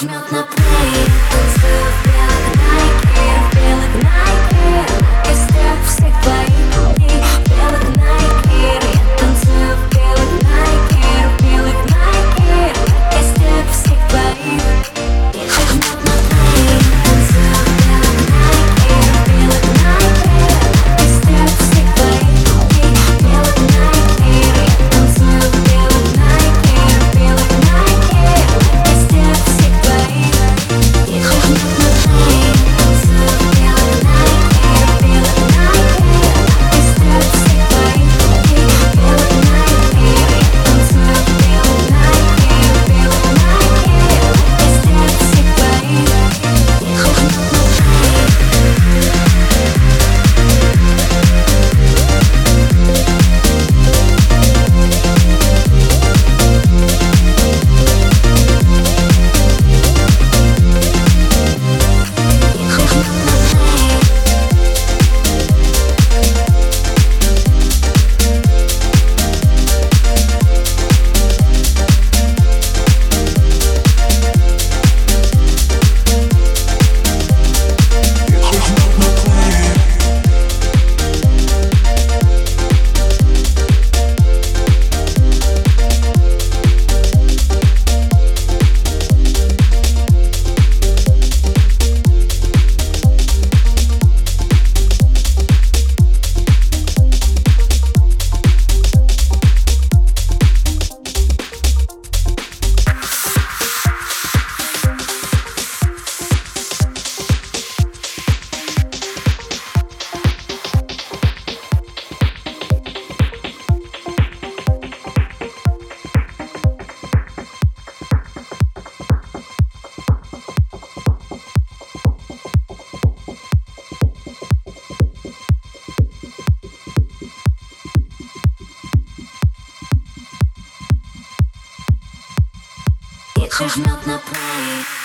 жмет на пол. Все жмет на плей